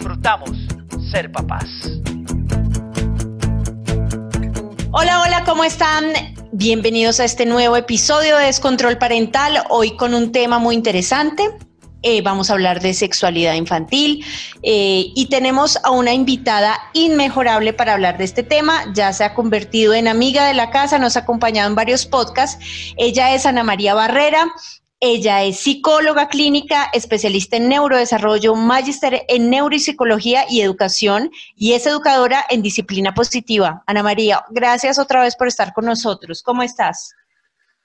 disfrutamos ser papás. Hola, hola, ¿cómo están? Bienvenidos a este nuevo episodio de Descontrol Parental, hoy con un tema muy interesante. Eh, vamos a hablar de sexualidad infantil eh, y tenemos a una invitada inmejorable para hablar de este tema. Ya se ha convertido en amiga de la casa, nos ha acompañado en varios podcasts. Ella es Ana María Barrera. Ella es psicóloga clínica, especialista en neurodesarrollo, magíster en neuropsicología y educación y es educadora en disciplina positiva. Ana María, gracias otra vez por estar con nosotros. ¿Cómo estás?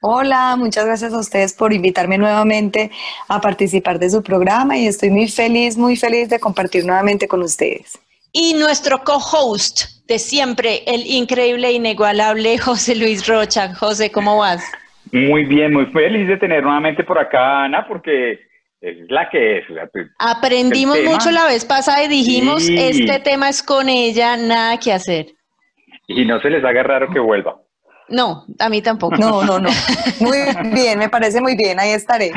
Hola, muchas gracias a ustedes por invitarme nuevamente a participar de su programa y estoy muy feliz, muy feliz de compartir nuevamente con ustedes. Y nuestro co-host de siempre, el increíble e inigualable José Luis Rocha. José, ¿cómo vas? Muy bien, muy feliz de tener nuevamente por acá Ana, porque es la que es. Pues, Aprendimos mucho la vez pasada y dijimos, este tema es con ella, nada que hacer. Y no se les haga raro que vuelva. No, a mí tampoco. No, no, no. Muy bien, me parece muy bien, ahí estaré.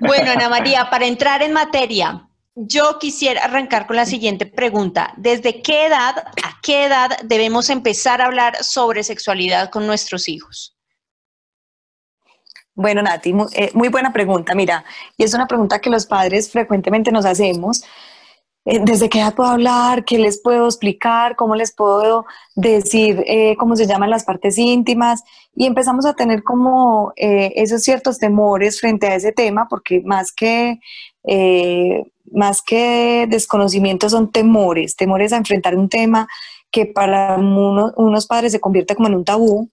Bueno, Ana María, para entrar en materia, yo quisiera arrancar con la siguiente pregunta. ¿Desde qué edad, a qué edad debemos empezar a hablar sobre sexualidad con nuestros hijos? Bueno, Nati, eh, muy, buena pregunta, mira, y es una pregunta que los padres frecuentemente nos hacemos. Eh, ¿Desde qué edad puedo hablar? ¿Qué les puedo explicar? ¿Cómo les puedo decir eh, cómo se llaman las partes íntimas? Y empezamos a tener como esos ciertos temores frente a ese tema, porque más que, más que desconocimiento son temores, temores a enfrentar un tema que para unos padres se convierte como en un tabú,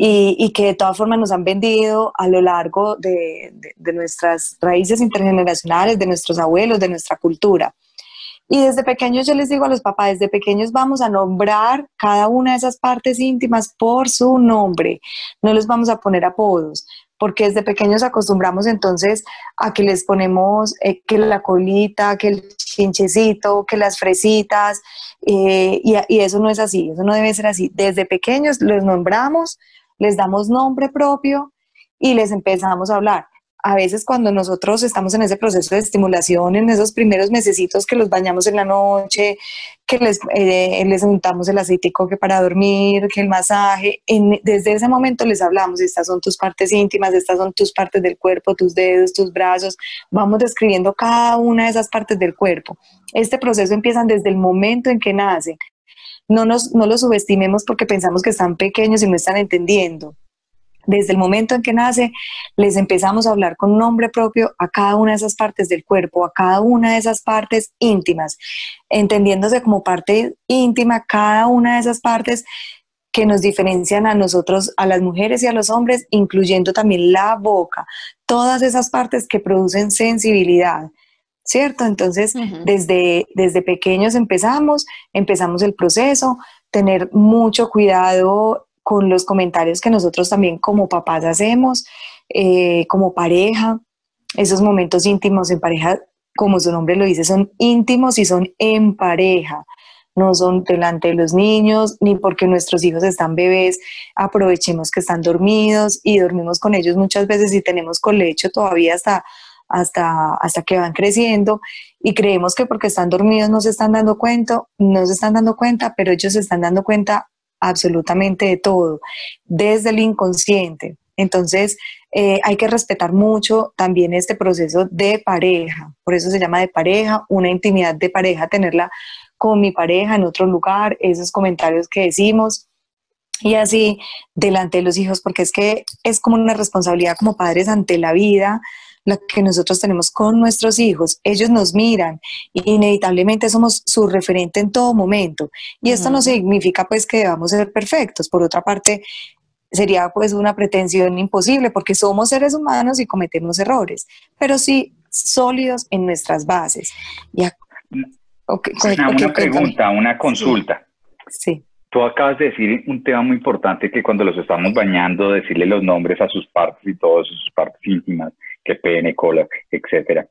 y, que de todas formas nos han vendido a lo largo de, nuestras raíces intergeneracionales, de nuestros abuelos, de nuestra cultura. Y desde pequeños yo les digo a los papás, desde pequeños vamos a nombrar cada una de esas partes íntimas por su nombre, no les vamos a poner apodos, porque desde pequeños acostumbramos entonces a que les ponemos eh, que la colita, que el chinchecito, que las fresitas, eh, y, y, eso no es así, eso no debe ser así. Desde pequeños los nombramos les damos nombre propio y les empezamos a hablar. A veces cuando nosotros estamos en ese proceso de estimulación, en esos primeros mesecitos que los bañamos en la noche, que les, eh, les untamos el aceitico que para dormir, que el masaje, desde ese momento les hablamos, estas son tus partes íntimas, estas son tus partes del cuerpo, tus dedos, tus brazos, vamos describiendo cada una de esas partes del cuerpo. Este proceso empieza desde el momento en que nacen no, nos, no los subestimemos porque pensamos que están pequeños y no están entendiendo. Desde el momento en que nace, les empezamos a hablar con nombre propio a cada una de esas partes del cuerpo, a cada una de esas partes íntimas, entendiéndose como parte íntima cada una de esas partes que nos diferencian a nosotros, a las mujeres y a los hombres, incluyendo también la boca, todas esas partes que producen sensibilidad. ¿Cierto? Entonces, desde, desde pequeños empezamos, empezamos el proceso, tener mucho cuidado con los comentarios que nosotros también como papás hacemos, eh, como pareja, esos momentos íntimos en pareja, como su nombre lo dice, son íntimos y son en pareja. No son delante de los niños, ni porque nuestros hijos están bebés, aprovechemos que están dormidos y dormimos con ellos muchas veces y tenemos colecho todavía hasta hasta, hasta que van creciendo y creemos que porque están dormidos no se están dando cuenta, no se están dando cuenta, pero ellos se están dando cuenta absolutamente de todo, desde el inconsciente. Entonces, eh, hay que respetar mucho también este proceso de pareja, por eso se llama de pareja, una intimidad de pareja, tenerla con mi pareja en otro lugar, esos comentarios que decimos y así delante de los hijos, porque es que es como una responsabilidad como padres ante la vida, la que nosotros tenemos con nuestros hijos. Ellos nos miran y inevitablemente somos su referente en todo momento. Y esto no significa pues que debamos ser perfectos. Por otra parte, sería pues una pretensión imposible porque somos seres humanos y cometemos errores, pero sí sólidos en nuestras bases. Una, pregunta, una consulta. Sí. Tú acabas de decir un tema muy importante que cuando los estamos bañando, decirle los nombres a sus partes y todas sus partes íntimas, que pene, cola, etcétera.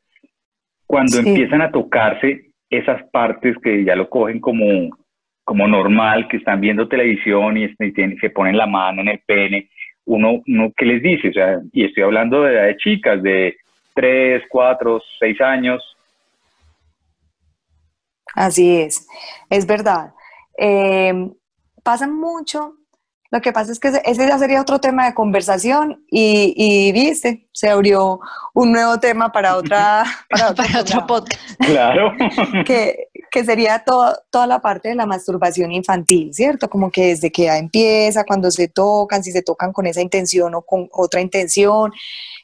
Cuando Sí. empiezan a tocarse esas partes que ya lo cogen como, como normal, que están viendo televisión y, y tienen- se ponen la mano en el pene, uno, uno ¿qué les dice? O sea, y estoy hablando de, edad de chicas de 3, 4, 6 años. Así es, es verdad. Eh, pasa mucho. Lo que pasa es que ese- ya sería otro tema de conversación y, y viste, se abrió un nuevo tema para otra para otro, Para otro podcast. Claro. que, que sería todo- toda la parte de la masturbación infantil, ¿cierto? Como que desde que ya empieza, cuando se tocan, si se tocan con esa intención o con otra intención.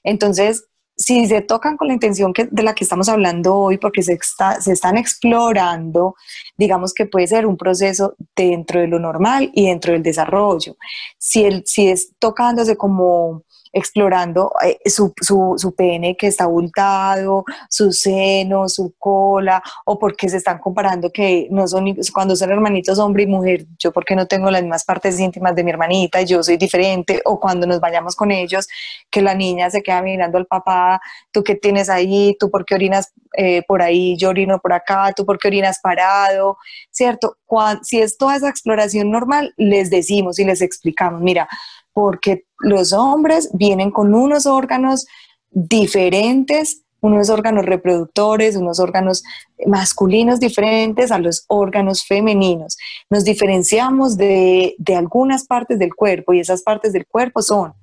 Entonces, si se tocan con la intención de la que estamos hablando hoy, porque se, está, se están explorando, digamos que puede ser un proceso dentro de lo normal y dentro del desarrollo. Si, el, si es tocándose como explorando eh, su, su, su pene que está abultado, su seno, su cola, o porque se están comparando que no son, cuando son hermanitos hombre y mujer, yo porque no tengo las mismas partes íntimas de mi hermanita yo soy diferente, o cuando nos vayamos con ellos, que la niña se queda mirando al papá, tú qué tienes ahí, tú por qué orinas eh, por ahí, yo orino por acá, tú por qué orinas parado, ¿cierto? Cuan- si es toda esa exploración normal, les decimos y les explicamos, mira, porque los hombres vienen con unos órganos diferentes, unos órganos reproductores, unos órganos masculinos diferentes a los órganos femeninos. Nos diferenciamos de, de algunas partes del cuerpo y esas partes del cuerpo son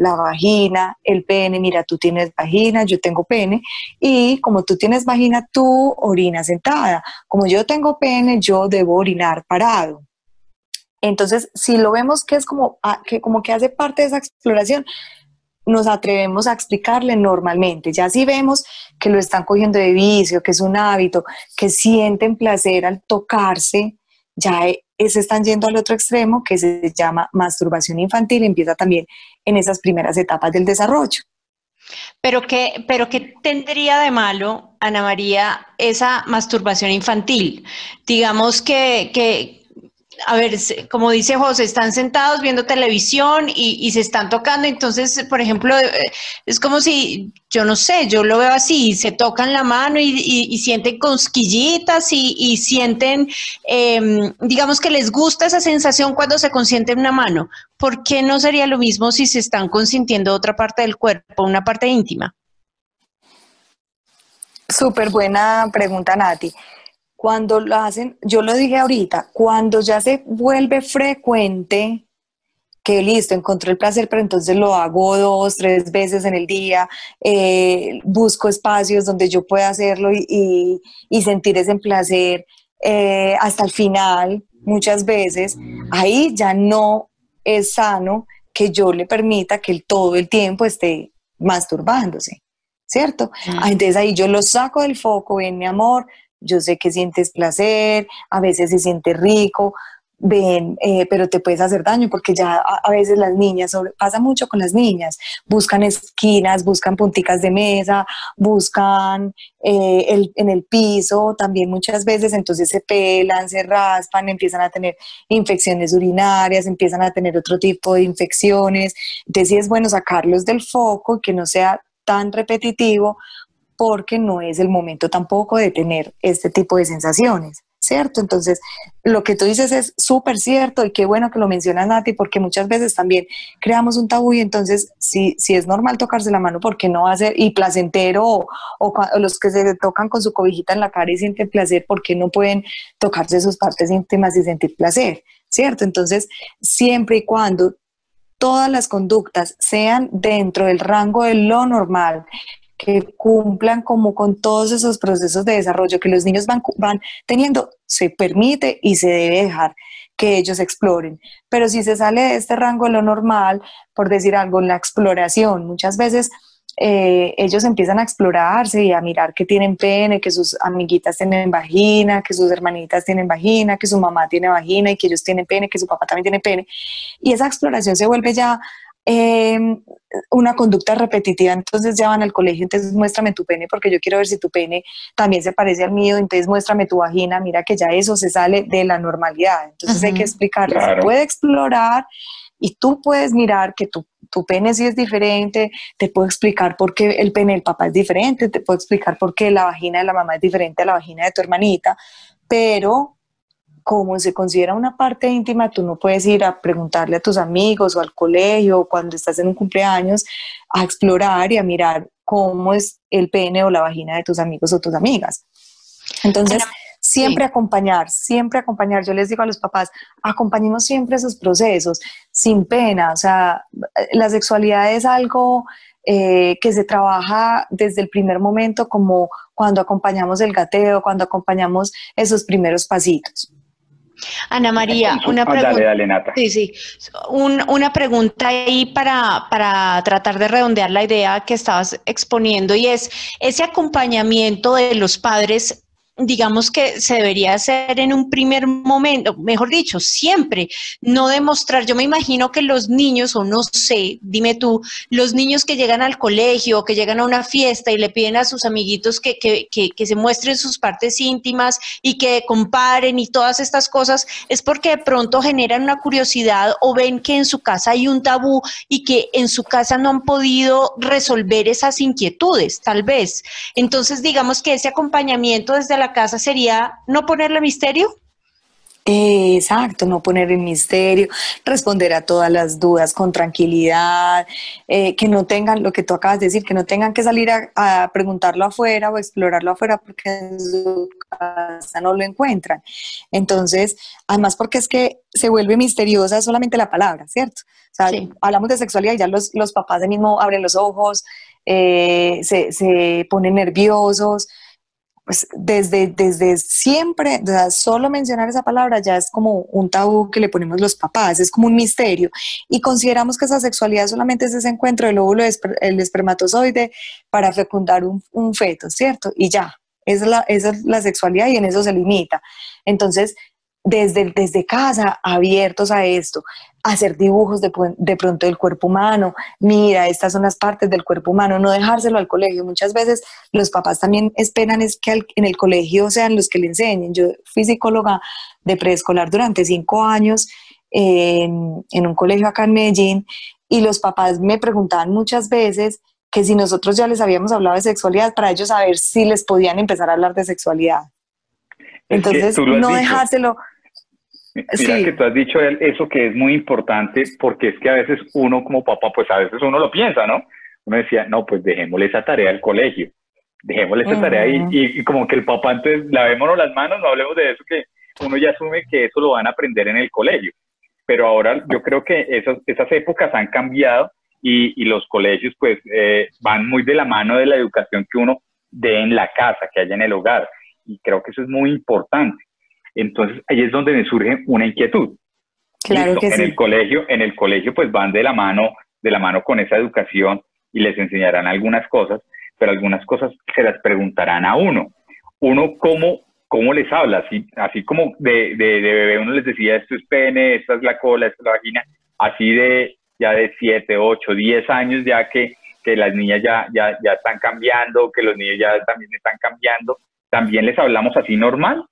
la vagina, el pene, mira, tú tienes vagina, yo tengo pene, y como tú tienes vagina, tú orinas sentada. Como yo tengo pene, yo debo orinar parado. Entonces, si lo vemos que es como, ah, que como que hace parte de esa exploración, nos atrevemos a explicarle normalmente. Ya si vemos que lo están cogiendo de vicio, que es un hábito, que sienten placer al tocarse, ya eh, se están yendo al otro extremo que se llama masturbación infantil, empieza también en esas primeras etapas del desarrollo. Pero qué, pero qué tendría de malo, Ana María, esa masturbación infantil. Digamos que, que a ver, como dice José, están sentados viendo televisión y, se están tocando. Entonces, por ejemplo, eh, es como si, yo no sé, yo lo veo así, se tocan la mano y, y- sienten cosquillitas y, sienten, em, digamos que les gusta esa sensación cuando se consiente una mano. ¿Por qué no sería lo mismo si se están consintiendo otra parte del cuerpo, una parte íntima? Súper buena pregunta, Nati. Cuando lo hacen, yo lo dije ahorita, cuando ya se vuelve frecuente, que listo, encontré el placer, pero entonces lo hago dos, tres veces en el día, eh, busco espacios donde yo pueda hacerlo y, y- y sentir ese placer eh, hasta el final, muchas veces, ahí ya no es sano que yo le permita que él todo el tiempo esté masturbándose, ¿cierto? Ah, entonces ahí yo lo saco del foco, ven mi amor, yo sé que sientes placer, a veces se siente rico, ven, eh, pero te puedes hacer daño porque ya a, veces las niñas, pasa mucho con las niñas, buscan esquinas, buscan punticas de mesa, buscan eh, el, en el piso también muchas veces, entonces se pelan, se raspan, empiezan a tener infecciones urinarias, empiezan a tener otro tipo de infecciones, entonces sí es bueno sacarlos del foco y que no sea tan repetitivo porque no es el momento tampoco de tener este tipo de sensaciones, ¿cierto? Entonces, lo que tú dices es súper cierto y qué bueno que lo mencionas, Nati, porque muchas veces también creamos un tabú y entonces, si, es normal tocarse la mano, ¿por qué no hacer y placentero o, o los que se tocan con su cobijita en la cara y sienten placer, ¿por qué no pueden tocarse sus partes íntimas y sentir placer? ¿Cierto? Entonces, siempre y cuando todas las conductas sean dentro del rango de lo normal, que cumplan como con todos esos procesos de desarrollo que los niños van, van teniendo, se permite y se debe dejar que ellos exploren. Pero si se sale de este rango lo normal, por decir algo, la exploración, muchas veces eh, ellos empiezan a explorarse y a mirar que tienen pene, que sus amiguitas tienen vagina, que sus hermanitas tienen vagina, que su mamá tiene vagina y que ellos tienen pene, que su papá también tiene pene. Y esa exploración se vuelve ya em, una conducta repetitiva, entonces ya van al colegio, entonces muéstrame tu pene porque yo quiero ver si tu pene también se parece al mío, entonces muéstrame tu vagina, mira que ya eso se sale de la normalidad, entonces hay que explicarles, se puede explorar y tú puedes mirar que tu, tu pene sí es diferente, te puedo explicar por qué el pene del papá es diferente, te puedo explicar por qué la vagina de la mamá es diferente a la vagina de tu hermanita, pero como se considera una parte íntima, tú no puedes ir a preguntarle a tus amigos o al colegio o cuando estás en un cumpleaños a explorar y a mirar cómo es el pene o la vagina de tus amigos o tus amigas. Entonces, siempre acompañar, siempre acompañar. Yo les digo a los papás, acompañemos siempre esos procesos, sin pena. O sea, la sexualidad es algo eh, que se trabaja desde el primer momento, como cuando acompañamos el gateo, cuando acompañamos esos primeros pasitos. Ana María, una pregunta. Sí, sí. una pregunta ahí para, para tratar de redondear la idea que estabas exponiendo y es ese acompañamiento de los padres digamos que se debería hacer en un primer momento, mejor dicho, siempre, no demostrar, yo me imagino que los niños, o no sé, dime tú, los niños que llegan al colegio, que llegan a una fiesta y le piden a sus amiguitos que, que, que, se muestren sus partes íntimas y que comparen y todas estas cosas, es porque de pronto generan una curiosidad o ven que en su casa hay un tabú y que en su casa no han podido resolver esas inquietudes, tal vez. Entonces, digamos que ese acompañamiento desde la casa sería no ponerle misterio. Exacto, no poner el misterio, responder a todas las dudas con tranquilidad, eh, que no tengan lo que tú acabas de decir, que no tengan que salir a, preguntarlo afuera o explorarlo afuera porque en su casa no lo encuentran. Entonces, además porque es que se vuelve misteriosa solamente la palabra, ¿cierto? O sea, hablamos de sexualidad y ya los, papás de mismo abren los ojos, eh, se, se ponen nerviosos pues desde, desde siempre, solo mencionar esa palabra ya es como un tabú que le ponemos los papás, es como un misterio. Y consideramos que esa sexualidad solamente es ese encuentro del óvulo, el espermatozoide para fecundar un, un feto, ¿cierto? Y ya, es, la, es la sexualidad y en eso se limita. Entonces, desde, desde casa, abiertos a esto, hacer dibujos de, de, pronto del cuerpo humano, mira, estas son las partes del cuerpo humano, no dejárselo al colegio. Muchas veces los papás también esperan es que en el colegio sean los que le enseñen. Yo fui psicóloga de preescolar durante cinco años en, en un colegio acá en Medellín y los papás me preguntaban muchas veces que si nosotros ya les habíamos hablado de sexualidad, para ellos saber si les podían empezar a hablar de sexualidad. Entonces, no dejárselo, Mira que tú has dicho eso que es muy importante porque es que a veces uno como papá, pues a veces uno lo piensa, ¿no? Uno decía, no, pues dejémosle esa tarea al colegio, dejémosle esa tarea y, y, como que el papá antes, lavémonos las manos, no hablemos de eso, que uno ya asume que eso lo van a aprender en el colegio. Pero ahora yo creo que esas, esas épocas han cambiado y, y los colegios pues eh, van muy de la mano de la educación que uno dé en la casa, que haya en el hogar. Y creo que eso es muy importante. Entonces ahí es donde me surge una inquietud. Claro que en el colegio, en el colegio pues van de la mano, de la mano con esa educación y les enseñarán algunas cosas, pero algunas cosas se las preguntarán a uno. Uno cómo, cómo les habla, así, así como de, de, de bebé uno les decía esto es pene, esta es la cola, esta es la vagina, así de ya de 7, 8, 10 años ya que, que las niñas ya, ya, ya están cambiando, que los niños ya también están cambiando, también les hablamos así normal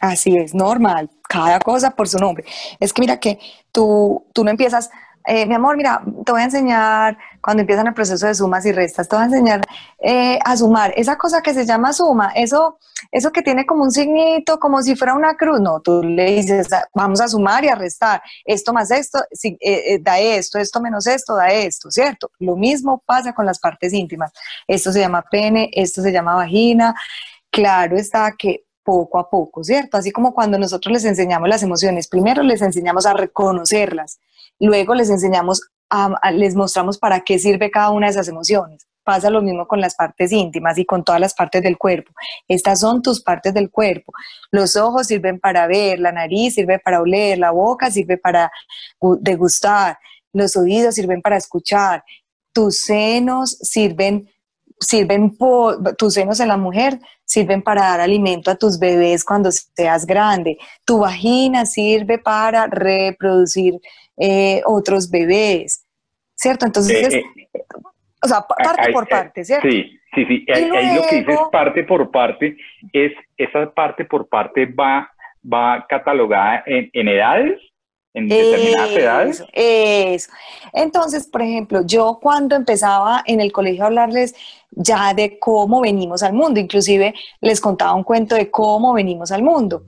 Así es, normal, cada cosa por su nombre. Es que mira que tú, tú no empiezas, eh, mi amor, mira, te voy a enseñar, cuando empiezan el proceso de sumas y restas, te voy a enseñar eh, a sumar. Esa cosa que se llama suma, eso, eso que tiene como un signito, como si fuera una cruz, no, tú le dices, vamos a sumar y a restar, esto más esto, eh, da esto, esto menos esto, da esto, ¿cierto? Lo mismo pasa con las partes íntimas. Esto se llama pene, esto se llama vagina. Claro está que poco a poco, ¿cierto? Así como cuando nosotros les enseñamos las emociones, primero les enseñamos a reconocerlas, luego les enseñamos, les mostramos para qué sirve cada una de esas emociones. Pasa lo mismo con las partes íntimas y con todas las partes del cuerpo. Estas son tus partes del cuerpo. Los ojos sirven para ver, la nariz sirve para oler, la boca sirve para degustar, los oídos sirven para escuchar, tus senos sirven sirven tus senos en la mujer sirven para dar alimento a tus bebés cuando seas grande. Tu vagina sirve para reproducir eh, otros bebés, ¿cierto? Entonces, Eh, o sea, parte por eh, parte, ¿cierto? Sí, sí, sí. Y Ahí, ahí lo que dices parte por parte es esa parte por parte va, va catalogada en, en edades, en determinadas edades. Eso. Entonces, por ejemplo, yo cuando empezaba en el colegio a hablarles ya de cómo venimos al mundo, inclusive les contaba un cuento de cómo venimos al mundo.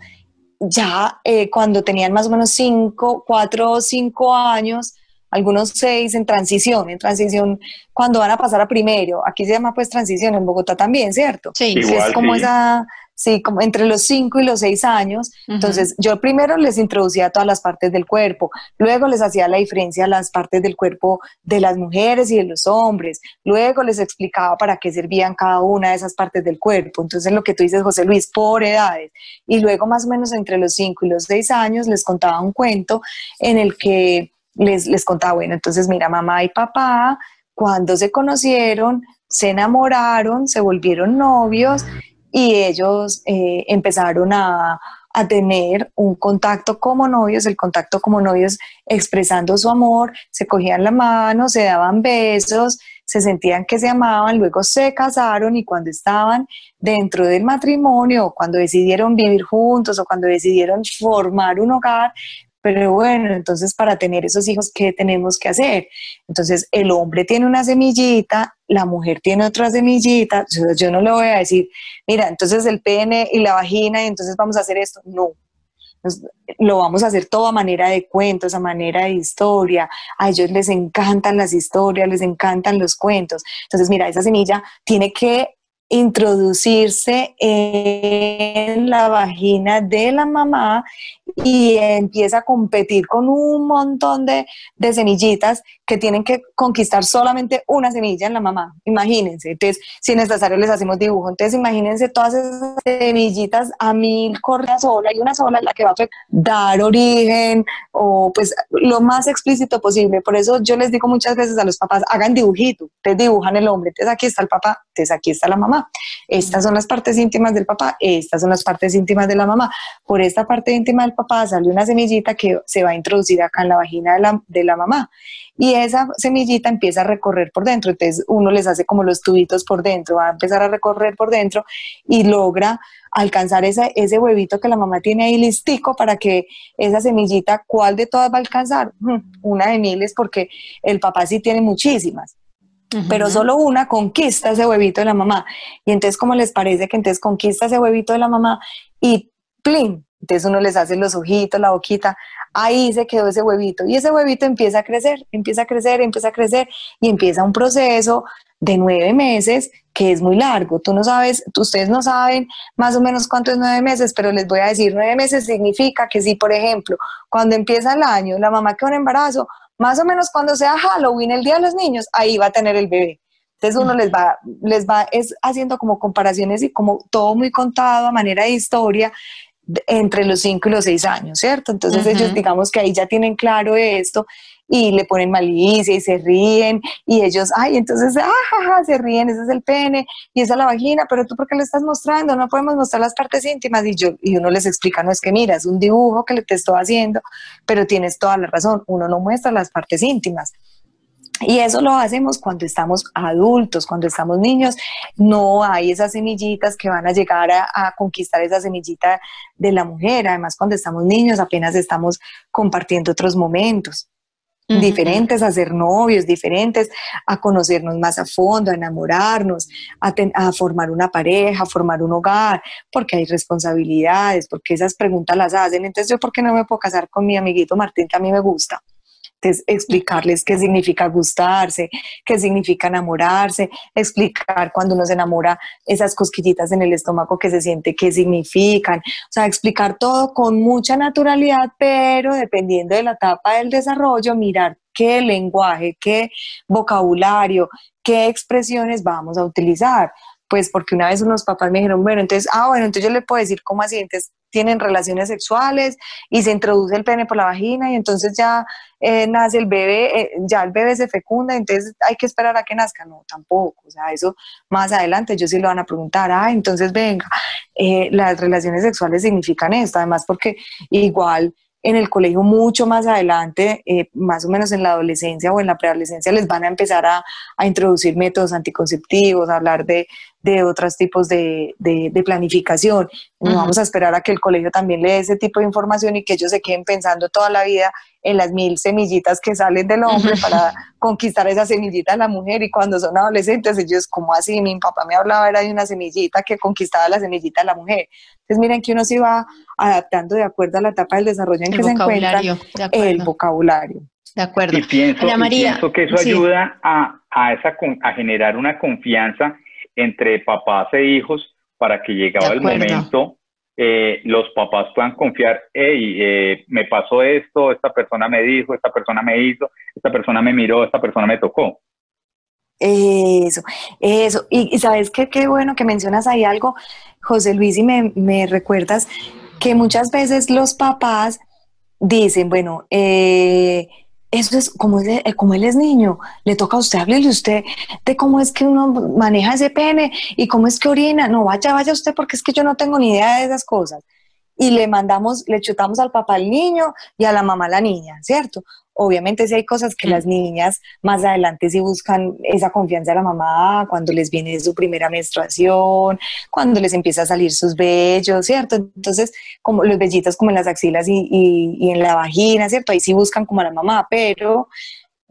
Ya eh, cuando tenían más o menos cinco, cuatro o cinco años, algunos seis en transición, en transición cuando van a pasar a primero, aquí se llama pues transición, en Bogotá también, ¿cierto? Sí, Igual, es como sí. esa, sí, como entre los 5 y los 6 años. Entonces, yo primero les introducía todas las partes del cuerpo, luego les hacía la diferencia a las partes del cuerpo de las mujeres y de los hombres, luego les explicaba para qué servían cada una de esas partes del cuerpo. Entonces, lo que tú dices, José Luis, por edades. Y luego, más o menos entre los 5 y los 6 años, les contaba un cuento en el que les, les contaba, bueno, entonces, mira, mamá y papá, cuando se conocieron, se enamoraron, se volvieron novios y ellos eh, empezaron a, a tener un contacto como novios, el contacto como novios expresando su amor, se cogían la mano, se daban besos, se sentían que se amaban, luego se casaron y cuando estaban dentro del matrimonio, cuando decidieron vivir juntos o cuando decidieron formar un hogar, pero bueno, entonces para tener esos hijos, ¿qué tenemos que hacer? Entonces el hombre tiene una semillita, la mujer tiene otra semillita, yo, no le voy a decir, mira, entonces el pene y la vagina, y entonces vamos a hacer esto. No. Lo vamos a hacer todo a manera de cuentos, a manera de historia. A ellos les encantan las historias, les encantan los cuentos. Entonces, mira, esa semilla tiene que introducirse en la vagina de la mamá y empieza a competir con un montón de, semillitas que tienen que conquistar solamente una semilla en la mamá. Imagínense. Entonces, si áreas les hacemos dibujo, entonces imagínense todas esas semillitas a mil correa sola y una sola es la que va a dar origen o pues lo más explícito posible. Por eso yo les digo muchas veces a los papás, hagan dibujito, ustedes dibujan el hombre, entonces aquí está el papá, entonces aquí está la mamá. Estas son las partes íntimas del papá, estas son las partes íntimas de la mamá. Por esta parte íntima del papá sale una semillita que se va a introducir acá en la vagina de la, de la mamá. Y esa semillita empieza a recorrer por dentro, entonces uno les hace como los tubitos por dentro, va a empezar a recorrer por dentro y logra alcanzar ese, ese huevito que la mamá tiene ahí listico para que esa semillita, ¿cuál de todas va a alcanzar? Hmm, Una de miles porque el papá sí tiene muchísimas pero solo una conquista ese huevito de la mamá. Y entonces, ¿cómo les parece que entonces conquista ese huevito de la mamá y ¡plin! Entonces uno les hace los ojitos, la boquita, ahí se quedó ese huevito. Y ese huevito empieza a crecer, empieza a crecer, empieza a crecer y empieza un proceso de nueve meses que es muy largo. Tú no sabes, ustedes no saben más o menos cuánto es nueve meses, pero les voy a decir, nueve meses significa que si, por ejemplo, cuando empieza el año, la mamá queda en embarazo, más o menos cuando sea Halloween, el Día de los Niños, ahí va a tener el bebé. Entonces uno les va, les va es haciendo como comparaciones y como todo muy contado a manera de historia entre los 5 y los 6 años, ¿cierto? Entonces Ujú. ellos digamos que ahí ya tienen claro esto y le ponen malicia y se ríen y ellos, ay, entonces, ah, ja, ja, se ríen, ese es el pene y esa es la vagina, pero tú por qué lo estás mostrando, no podemos mostrar las partes íntimas y yo y uno les explica, no es que mira, es un dibujo que te estoy haciendo, pero tienes toda la razón, uno no muestra las partes íntimas. Y eso lo hacemos cuando estamos adultos, cuando estamos niños, no hay esas semillitas que van a llegar a, a conquistar esa semillita de la mujer. Además, cuando estamos niños apenas estamos compartiendo otros momentos Diferentes, a ser novios, diferentes, a conocernos más a fondo, a enamorarnos, a, ten- a formar una pareja, a formar un hogar, porque hay responsabilidades, porque esas preguntas las hacen. Entonces, ¿yo por qué no me puedo casar con mi amiguito Martín, que a mí me gusta? Explicarles qué significa gustarse, qué significa enamorarse, explicar cuando uno se enamora esas cosquillitas en el estómago que se siente, qué significan. O sea, explicar todo con mucha naturalidad, pero dependiendo de la etapa del desarrollo, mirar qué lenguaje, qué vocabulario, qué expresiones vamos a utilizar. Pues porque una vez unos papás me dijeron, bueno, entonces, ah, bueno, entonces yo le puedo decir cómo así, entonces tienen relaciones sexuales y se introduce el pene por la vagina y entonces ya eh, nace el bebé, eh, ya el bebé se fecunda, entonces hay que esperar a que nazca. No, tampoco, o sea, eso más adelante ellos sí lo van a preguntar, ah, entonces venga, eh, las relaciones sexuales significan esto, además porque igual en el colegio mucho más adelante, eh, más o menos en la adolescencia o en la preadolescencia, les van a empezar a, introducir métodos anticonceptivos, a hablar de, otros tipos de, planificación. No vamos a esperar a que el colegio también le dé ese tipo de información y que ellos se queden pensando toda la vida en las mil semillitas que salen del hombre para conquistar esa semillita de la mujer y cuando son adolescentes ellos como así, mi papá me hablaba era de una semillita que conquistaba la semillita de la mujer. Entonces miren que uno se va adaptando de acuerdo a la etapa del desarrollo en que se encuentra el vocabulario. De acuerdo. Y pienso, que eso ayuda a, a, esa, a generar una confianza entre papás e hijos para que llegado el momento eh, los papás puedan confiar, hey, eh, me pasó esto, esta persona me dijo, esta persona me hizo, esta persona me miró, esta persona me tocó. Eso, eso. Y, sabes qué, qué bueno que mencionas ahí algo, José Luis, y me, me recuerdas que muchas veces los papás dicen, bueno, eh, eso es como, él, como él es niño, le toca a usted, háblele usted de cómo es que uno maneja ese pene y cómo es que orina. No, vaya, vaya usted porque es que yo no tengo ni idea de esas cosas. Y le mandamos, le chutamos al papá al niño y a la mamá la niña, ¿cierto? Obviamente sí hay cosas que las niñas más adelante sí buscan esa confianza de la mamá cuando les viene su primera menstruación, cuando les empieza a salir sus vellos, ¿cierto? Entonces, como los vellitos como en las axilas y, y, en la vagina, ¿cierto? Ahí sí buscan como a la mamá, pero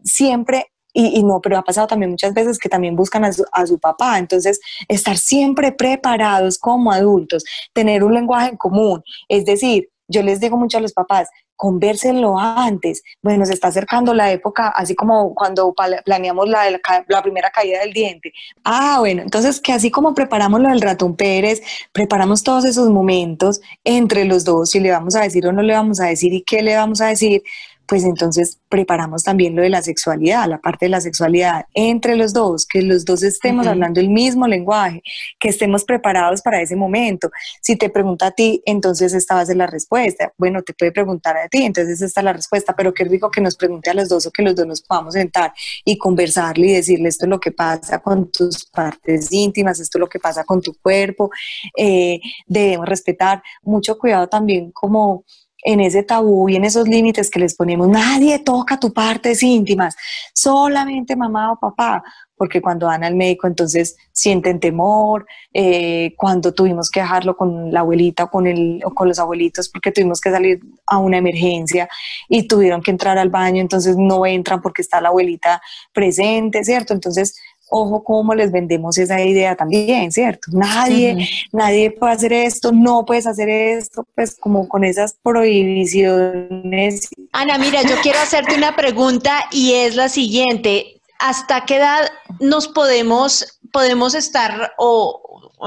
siempre y, no, pero ha pasado también muchas veces que también buscan a su, a su, papá. Entonces, estar siempre preparados como adultos, tener un lenguaje en común. Es decir, yo les digo mucho a los papás, convérsenlo antes. Bueno, se está acercando la época, así como cuando planeamos la, la, primera caída del diente. Ah, bueno, entonces que así como preparamos lo del ratón Pérez, preparamos todos esos momentos entre los dos, si le vamos a decir o no le vamos a decir y qué le vamos a decir, pues entonces preparamos también lo de la sexualidad, la parte de la sexualidad entre los dos, que los dos estemos hablando el mismo lenguaje, que estemos preparados para ese momento. Si te pregunta a ti, entonces esta va a ser la respuesta. Bueno, te puede preguntar a ti, entonces esta es la respuesta, pero qué rico que nos pregunte a los dos o que los dos nos podamos sentar y conversarle y decirle esto es lo que pasa con tus partes íntimas, esto es lo que pasa con tu cuerpo. Eh, debemos respetar mucho cuidado también como en ese tabú y en esos límites que les ponemos. Nadie toca tu partes íntimas, solamente mamá o papá, porque cuando van al médico entonces sienten temor, eh, cuando tuvimos que dejarlo con la abuelita con, el, o con los abuelitos porque tuvimos que salir a una emergencia y tuvieron que entrar al baño, entonces no entran porque está la abuelita presente, ¿cierto? Entonces ojo cómo les vendemos esa idea también, ¿cierto? Nadie, nadie puede hacer esto, no puedes hacer esto, pues como con esas prohibiciones. Ana, mira, yo quiero hacerte una pregunta y es la siguiente. ¿Hasta qué edad nos podemos, podemos estar, o,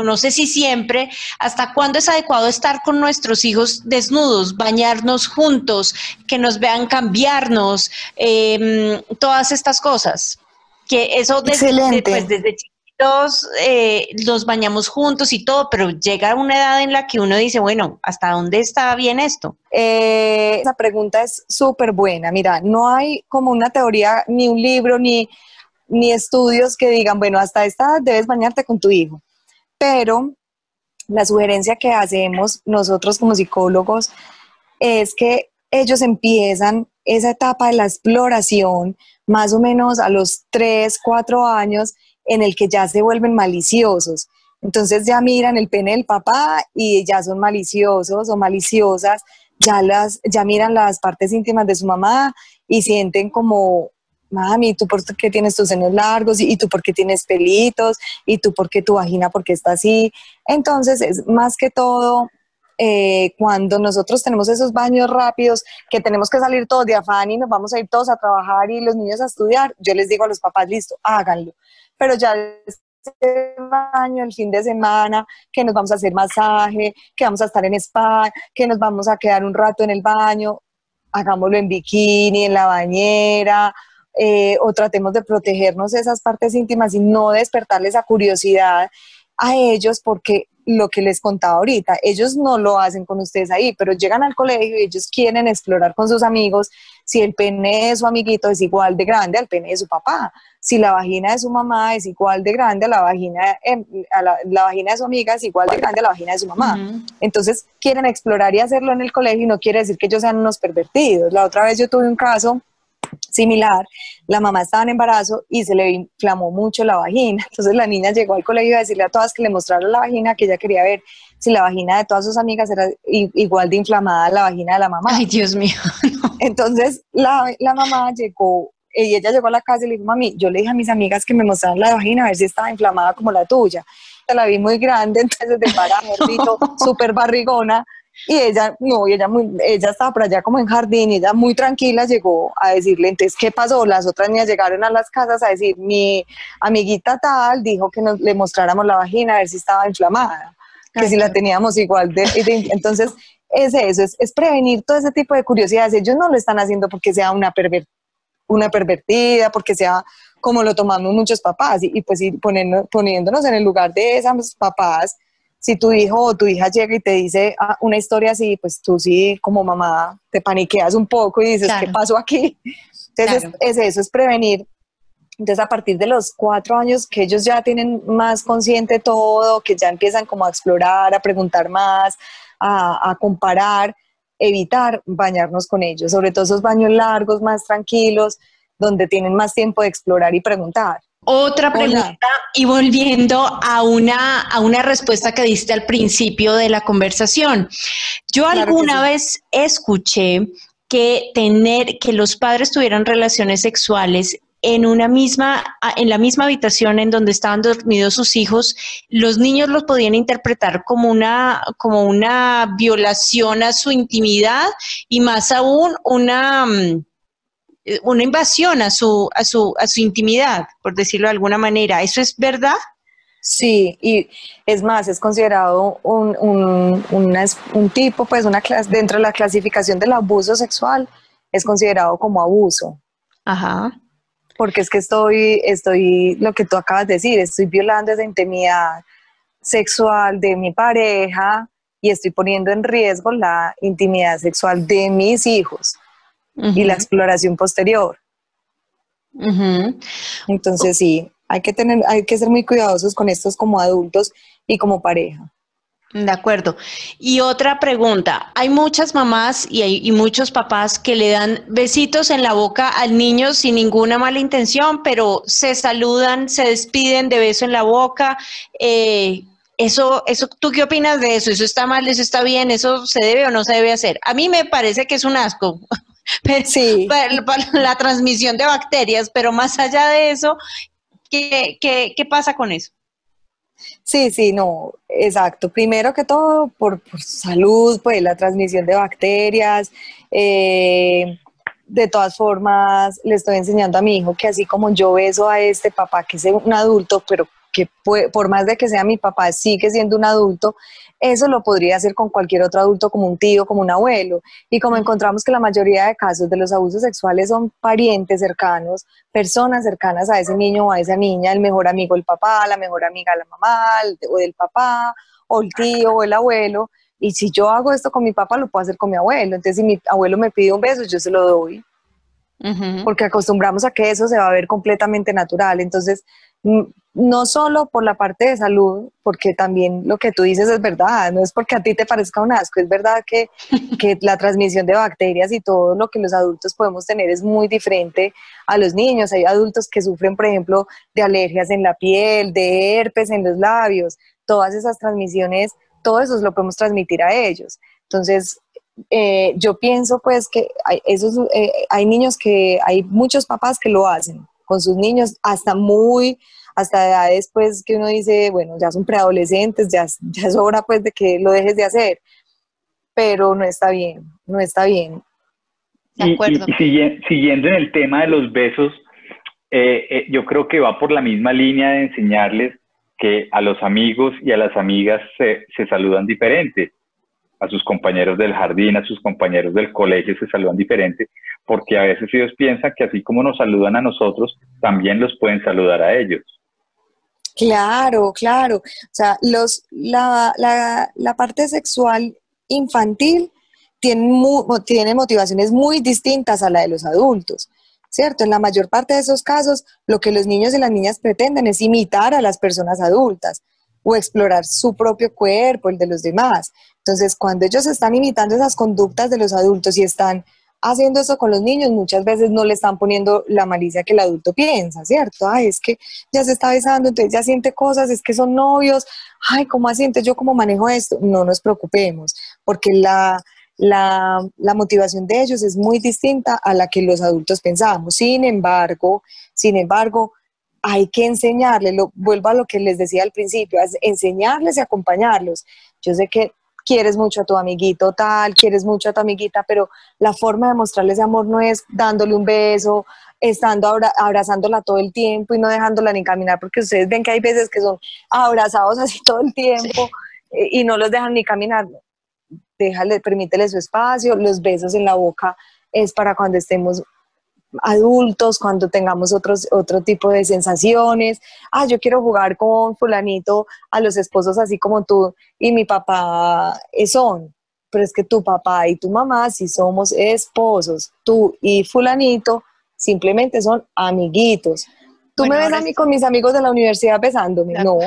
no sé si siempre, hasta cuándo es adecuado estar con nuestros hijos desnudos, bañarnos juntos, que nos vean cambiarnos, em, todas estas cosas? Que eso desde, pues, desde chiquitos eh, nos bañamos juntos y todo, pero llega una edad en la que uno dice, bueno, ¿hasta dónde está bien esto? Eh, esa pregunta es súper buena. Mira, no hay como una teoría, ni un libro, ni, ni estudios que digan, bueno, hasta esta edad debes bañarte con tu hijo. Pero la sugerencia que hacemos nosotros como psicólogos es que ellos empiezan esa etapa de la exploración más o menos a los 3, 4 años en el que ya se vuelven maliciosos. Entonces ya miran el pene del papá y ya son maliciosos o maliciosas, ya, las, ya miran las partes íntimas de su mamá y sienten como, mami, ¿tú por qué tienes tus senos largos? ¿Y tú por qué tienes pelitos? ¿Y tú por qué tu vagina por qué está así? Entonces es más que todo eh, cuando nosotros tenemos esos baños rápidos, que tenemos que salir todos de afán y nos vamos a ir todos a trabajar y los niños a estudiar, yo les digo a los papás, listo, háganlo. Pero ya este baño el fin de semana, que nos vamos a hacer masaje, que vamos a estar en spa, que nos vamos a quedar un rato en el baño, hagámoslo en bikini, en la bañera, eh, o tratemos de protegernos esas partes íntimas y no despertarles esa curiosidad a ellos porque lo que les contaba ahorita, ellos no lo hacen con ustedes ahí, pero llegan al colegio y ellos quieren explorar con sus amigos si el pene de su amiguito es igual de grande al pene de su papá, si la vagina de su mamá es igual de grande a la vagina, em, a la, vagina de su amiga es igual de grande a la vagina de su mamá. Entonces quieren explorar y hacerlo en el colegio y no quiere decir que ellos sean unos pervertidos. La otra vez yo tuve un caso similar, la mamá estaba en embarazo y se le inflamó mucho la vagina. Entonces la niña llegó al colegio a decirle a todas que le mostraron la vagina, que ella quería ver si la vagina de todas sus amigas era igual de inflamada a la vagina de la mamá. Ay, Dios mío. Entonces la, la mamá llegó y ella llegó a la casa y le dijo, mami, yo le dije a mis amigas que me mostraran la vagina a ver si estaba inflamada como la tuya. La vi muy grande, entonces de para, súper barrigona. Y ella, no, y ella, muy, ella estaba por allá como en jardín y ella muy tranquila llegó a decirle, entonces, ¿qué pasó? Las otras niñas llegaron a las casas a decir, mi amiguita tal dijo que nos, le mostráramos la vagina a ver si estaba inflamada, que si la teníamos igual de, entonces, es eso, es, es, prevenir todo ese tipo de curiosidades. Ellos no lo están haciendo porque sea una, una pervertida, porque sea como lo tomamos muchos papás, y, pues ir poniéndonos en el lugar de esas papás si tu hijo o tu hija llega y te dice ah, una historia así, pues tú sí como mamá te paniqueas un poco y dices, ¿qué pasó aquí? Entonces es, eso, es prevenir. Entonces a partir de los cuatro años que ellos ya tienen más consciente todo, que ya empiezan como a explorar, a preguntar más, a, a comparar, evitar bañarnos con ellos, sobre todo esos baños largos, más tranquilos, donde tienen más tiempo de explorar y preguntar. Otra pregunta y volviendo a una, a una respuesta que diste al principio de la conversación. Yo alguna vez escuché que tener, que los padres tuvieran relaciones sexuales en una misma, en la misma habitación en donde estaban dormidos sus hijos, los niños los podían interpretar como una, como una violación a su intimidad y más aún una, mm, una invasión a su, a su, a su intimidad, por decirlo de alguna manera. ¿Eso es verdad? Sí, y es más, es considerado un, un, un tipo, pues una clase, dentro de la clasificación del abuso sexual, es considerado como abuso. Ajá. Porque es que estoy, estoy, lo que tú acabas de decir, estoy violando esa intimidad sexual de mi pareja y estoy poniendo en riesgo la intimidad sexual de mis hijos y la exploración posterior. Entonces sí, hay que tener, hay que ser muy cuidadosos con estos como adultos y como pareja. De acuerdo. Y otra pregunta, hay muchas mamás y, hay, muchos papás que le dan besitos en la boca al niño sin ninguna mala intención, pero se saludan, se despiden de beso en la boca. Eh, eso, eso, ¿tú qué opinas de eso? ¿Eso está mal? ¿Eso está bien? ¿Eso se debe o no se debe hacer? A mí me parece que es un asco. sí. para, la transmisión de bacterias, pero más allá de eso, ¿qué, qué, pasa con eso? Sí, sí, no, exacto. Primero que todo, por, salud, pues la transmisión de bacterias. Eh, de todas formas, le estoy enseñando a mi hijo que así como yo beso a este papá, que es un adulto, pero que por más de que sea mi papá, sigue siendo un adulto, eso lo podría hacer con cualquier otro adulto, como un tío, como un abuelo. Y como encontramos que la mayoría de casos de los abusos sexuales son parientes cercanos, personas cercanas a ese niño o a esa niña, el mejor amigo del papá, la mejor amiga de la mamá o del papá, o el tío o el abuelo. Y si yo hago esto con mi papá, lo puedo hacer con mi abuelo. Entonces, si mi abuelo me pide un beso, yo se lo doy. Porque acostumbramos a que eso se va a ver completamente natural. Entonces, no solo por la parte de salud, porque también lo que tú dices es verdad, no es porque a ti te parezca un asco, es verdad que, que, la transmisión de bacterias y todo lo que los adultos podemos tener es muy diferente a los niños. Hay adultos que sufren, por ejemplo, de alergias en la piel, de herpes en los labios, todas esas transmisiones, todo eso lo podemos transmitir a ellos. Entonces, eh, yo pienso pues que hay, esos, eh, hay niños que, hay muchos papás que lo hacen con sus niños hasta muy hasta edades pues que uno dice, bueno, ya son preadolescentes, ya, ya es hora pues de que lo dejes de hacer, pero no está bien, no está bien. De acuerdo. Y, siguiendo en el tema de los besos, eh, eh, yo creo que va por la misma línea de enseñarles que a los amigos y a las amigas se, se saludan diferente a sus compañeros del jardín, a sus compañeros del colegio se saludan diferente, porque a veces ellos piensan que así como nos saludan a nosotros, también los pueden saludar a ellos. Claro, claro. O sea, los, la, la, la parte sexual infantil tiene, tiene motivaciones muy distintas a la de los adultos. ¿Cierto? En la mayor parte de esos casos, lo que los niños y las niñas pretenden es imitar a las personas adultas o explorar su propio cuerpo, el de los demás. Entonces, cuando ellos están imitando esas conductas de los adultos y están haciendo eso con los niños, muchas veces no le están poniendo la malicia que el adulto piensa, ¿cierto? Ay, es que ya se está besando, entonces ya siente cosas, es que son novios, ay, ¿cómo así? Yo cómo manejo esto, no nos preocupemos, porque la, la, la, motivación de ellos es muy distinta a la que los adultos pensábamos. Sin embargo, sin embargo, hay que enseñarles, lo, vuelvo a lo que les decía al principio, enseñarles y acompañarlos. Yo sé que quieres mucho a tu amiguito tal, quieres mucho a tu amiguita, pero la forma de mostrarle ese amor no es dándole un beso, estando abrazándola todo el tiempo y no dejándola ni caminar, porque ustedes ven que hay veces que son abrazados así todo el tiempo y no los dejan ni caminar. Déjale, permítele su espacio, los besos en la boca es para cuando estemos adultos, cuando tengamos otros, otro tipo de sensaciones. Ah, yo quiero jugar con fulanito a los esposos así como tú y mi papá son. Pero es que tu papá y tu mamá si somos esposos. Tú y fulanito simplemente son amiguitos. ¿Tú me ves a mí con mis amigos de la universidad besándome? No.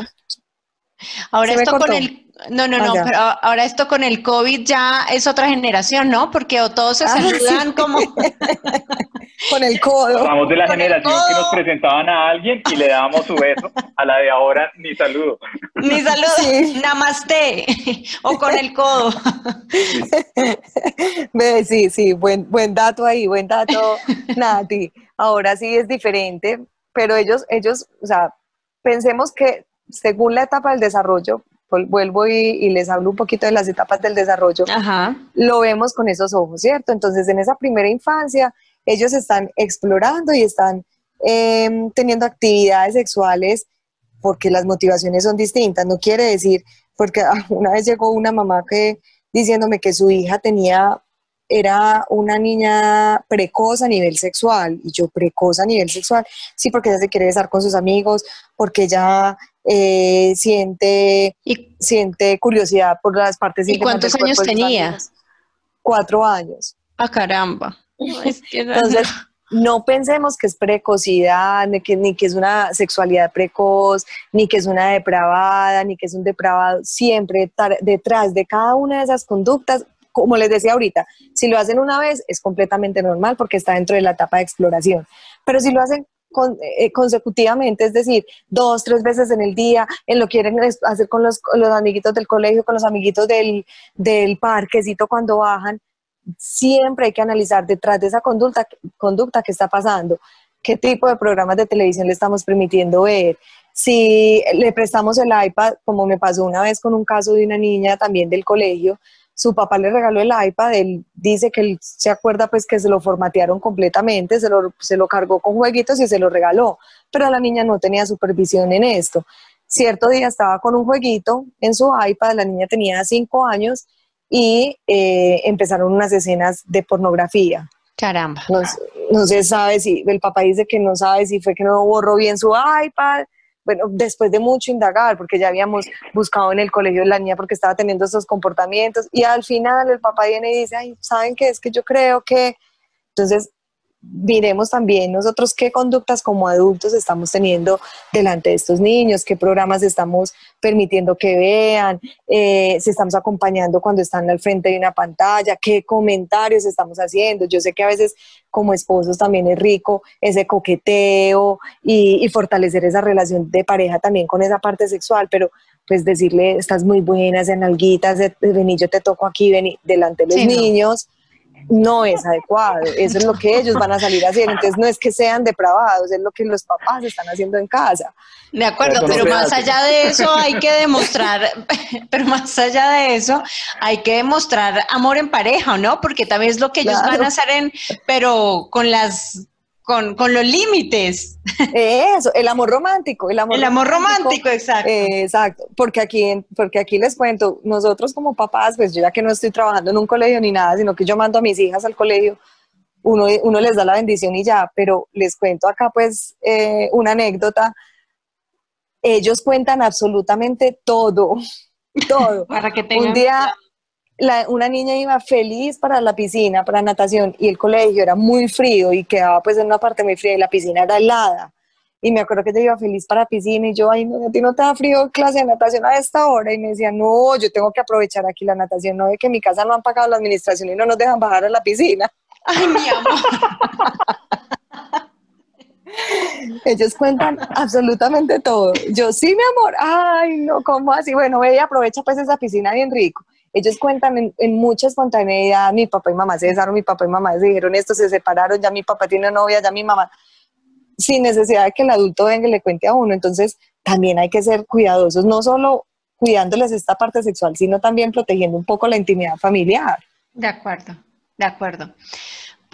Ahora esto con el no, no, no, pero ahora esto con el COVID ya es otra generación, ¿no? Porque o todos se ah, saludan como con el codo. Vamos de la generación que nos presentaban a alguien y le dábamos su beso, a la de ahora ni saludo. Ni saludo, sí. namaste, o con el codo. Sí, sí, buen, buen dato ahí, buen dato, Nati. Ahora sí es diferente, pero ellos, ellos, o sea, pensemos que según la etapa del desarrollo, vuelvo y, les hablo un poquito de las etapas del desarrollo, lo vemos con esos ojos, ¿cierto? Entonces, en esa primera infancia, ellos están explorando y están em, teniendo actividades sexuales porque las motivaciones son distintas. No quiere decir, porque ah, una vez llegó una mamá que diciéndome que su hija tenía era una niña precoz a nivel sexual, y yo precoz a nivel sexual, sí, porque ella se quiere besar con sus amigos, porque ella eh, siente, siente curiosidad por las partes ¿Y cuántos años tenía? Cuatro años. Ah, caramba. Entonces, no pensemos que es precocidad, ni que, ni que es una sexualidad precoz, ni que es una depravada, ni que es un depravado. Siempre detrás de cada una de esas conductas como les decía ahorita, si lo hacen una vez es completamente normal porque está dentro de la etapa de exploración. Pero si lo hacen eh, consecutivamente, es decir, dos, tres veces en el día, en lo quieren hacer con los, amiguitos del colegio, con los amiguitos del, del parquecito cuando bajan, siempre hay que analizar detrás de esa conducta, conducta que está pasando, qué tipo de programas de televisión le estamos permitiendo ver, si le prestamos el iPad, como me pasó una vez con un caso de una niña también del colegio, su papá le regaló el iPad, él dice que él se acuerda pues que se lo formatearon completamente, se lo, se lo cargó con jueguitos y se lo regaló, pero la niña no tenía supervisión en esto. Cierto día estaba con un jueguito en su iPad, la niña tenía cinco años y eh, empezaron unas escenas de pornografía. Caramba. No, no, se sabe si, el papá dice que no sabe si fue que no borró bien su iPad, bueno, después de mucho indagar, porque ya habíamos buscado en el colegio de la niña porque estaba teniendo esos comportamientos, y al final el papá viene y dice, ay, ¿saben qué? Es que yo creo que... Entonces, miremos también nosotros qué conductas como adultos estamos teniendo delante de estos niños, qué programas estamos permitiendo que vean, eh, si estamos acompañando cuando están al frente de una pantalla, qué comentarios estamos haciendo. Yo sé que a veces como esposos también es rico ese coqueteo y, fortalecer esa relación de pareja también con esa parte sexual, pero pues decirle, estás muy buena, en alguitas, vení, yo te toco aquí, vení, delante de los niños no es adecuado. Eso es lo que ellos van a salir a hacer. Entonces no es que sean depravados, es lo que los papás están haciendo en casa. De acuerdo, pero más allá de eso hay que demostrar, pero más allá de eso hay que demostrar amor en pareja, ¿no? Porque también es lo que ellos van a hacer en, pero con las con, con, los límites. Eso, el amor romántico. El amor, el amor romántico, exacto. exacto, porque aquí, porque aquí les cuento, nosotros como papás, pues yo ya que no estoy trabajando en un colegio ni nada, sino que yo mando a mis hijas al colegio, uno, uno les da la bendición y ya, pero les cuento acá pues eh, una anécdota. ellos cuentan absolutamente todo, todo. Para que tengan Un día la- una niña iba feliz para la piscina, para natación, y el colegio era muy frío y quedaba pues en una parte muy fría y la piscina era helada. Y me acuerdo que ella iba feliz para la piscina y yo, ay, no, a ti no te da frío clase de natación a esta hora. Y me decía, no, yo tengo que aprovechar aquí la natación, no de que en mi casa no han pagado la administración y no nos dejan bajar a la piscina. Ay, mi amor. Ellos cuentan absolutamente todo. Yo, sí, mi amor, ay, no, ¿cómo así? Bueno, ve y aprovecha pues esa piscina bien rico. Ellos cuentan en, en mucha espontaneidad, mi papá y mamá se besaron, mi papá y mamá se dijeron esto, se separaron, ya mi papá tiene novia, ya mi mamá, sin necesidad de que el adulto venga y le cuente a uno. Entonces, también hay que ser cuidadosos, no solo cuidándoles esta parte sexual, sino también protegiendo un poco la intimidad familiar. De acuerdo, de acuerdo.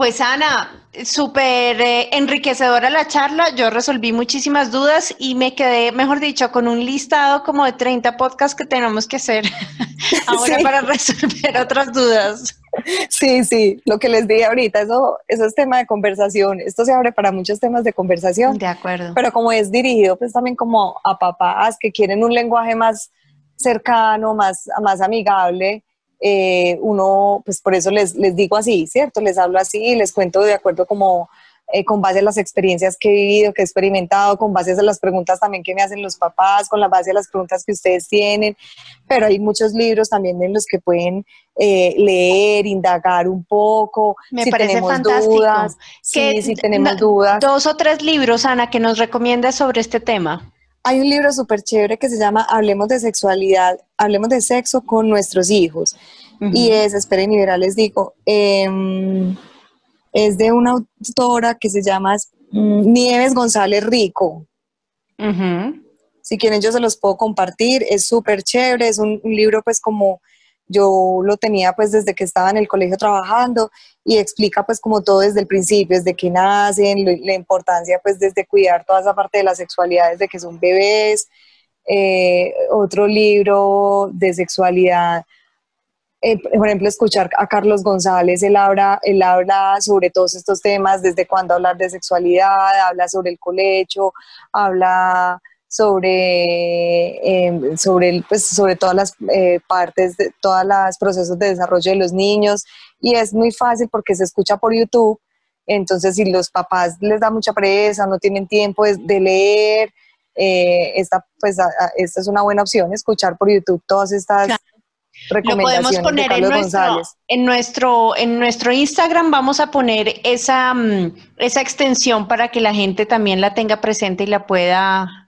Pues Ana, súper eh, enriquecedora la charla. Yo resolví muchísimas dudas y me quedé, mejor dicho, con un listado como de 30 podcasts que tenemos que hacer ahora Sí. para resolver otras dudas. Sí, sí, lo que les dije ahorita, eso, eso es tema de conversación. Esto se abre para muchos temas de conversación. De acuerdo. pero como es dirigido pues también como a papás que quieren un lenguaje más cercano, más, más amigable, eh, uno, pues por eso les, les digo así, ¿cierto? Les hablo así, les cuento de acuerdo como eh, con base a las experiencias que he vivido, que he experimentado, con base a las preguntas también que me hacen los papás, con la base a las preguntas que ustedes tienen, pero hay muchos libros también en los que pueden eh, leer, indagar un poco, Me si parece tenemos fantástico. dudas, sí, si tenemos dudas. Dos o tres libros, Ana, que nos recomiendas sobre este tema. Hay un libro súper chévere que se llama Hablemos de sexualidad, hablemos de sexo con nuestros hijos. Y es, esperen y verán, les digo, em, es de una autora que se llama mm, Nieves González Rico. Si quieren yo se los puedo compartir, es súper chévere, es un, un libro pues como yo lo tenía pues desde que estaba en el colegio trabajando y explica pues como todo desde el principio, desde que nacen, la importancia pues desde cuidar toda esa parte de la sexualidad desde que son bebés. Eh, otro libro de sexualidad, eh, por ejemplo, escuchar a Carlos González, él habla, él habla sobre todos estos temas, desde cuándo hablar de sexualidad, habla sobre el colecho, habla sobre, eh, sobre, el- pues, sobre todas las eh, partes, de, todos los procesos de desarrollo de los niños y es muy fácil porque se escucha por YouTube, entonces si los papás les da mucha pereza, no tienen tiempo de, leer, eh, esta, pues, a- a- esta es una buena opción, escuchar por YouTube todas estas Claro. Lo recomendaciones podemos de poner en nuestro, González. en nuestro, en nuestro Instagram. Vamos a poner esa, mm, esa extensión para que la gente también la tenga presente y la pueda.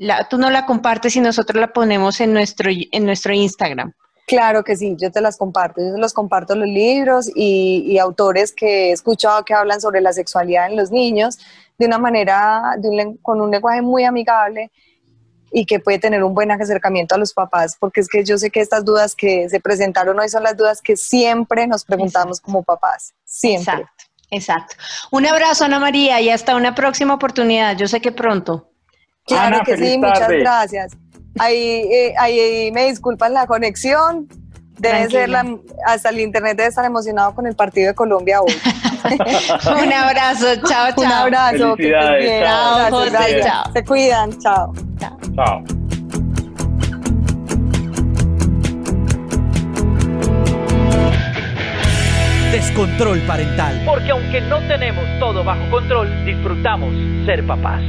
La, tú no la compartes y nosotros la ponemos en nuestro, en nuestro Instagram. Claro que sí, yo te las comparto, yo te los comparto los libros y, y autores que he escuchado que hablan sobre la sexualidad en los niños de una manera, de un con un lenguaje muy amigable y que puede tener un buen acercamiento a los papás, porque es que yo sé que estas dudas que se presentaron hoy son las dudas que siempre nos preguntamos como papás, siempre. Exacto, exacto. Un abrazo, Ana María, y hasta una próxima oportunidad. Yo sé que pronto. Claro Ana, que feliz sí, muchas tarde. gracias. Ahí, eh, ahí me disculpan la conexión. Debe ser la, hasta el internet debe estar emocionado con el partido de Colombia hoy. Un abrazo, chao, chao. Un abrazo, que chao. Gracias, José, gracias. chao. Se cuidan, chao. Chao. Descontrol parental. Porque aunque no tenemos todo bajo control, disfrutamos ser papás.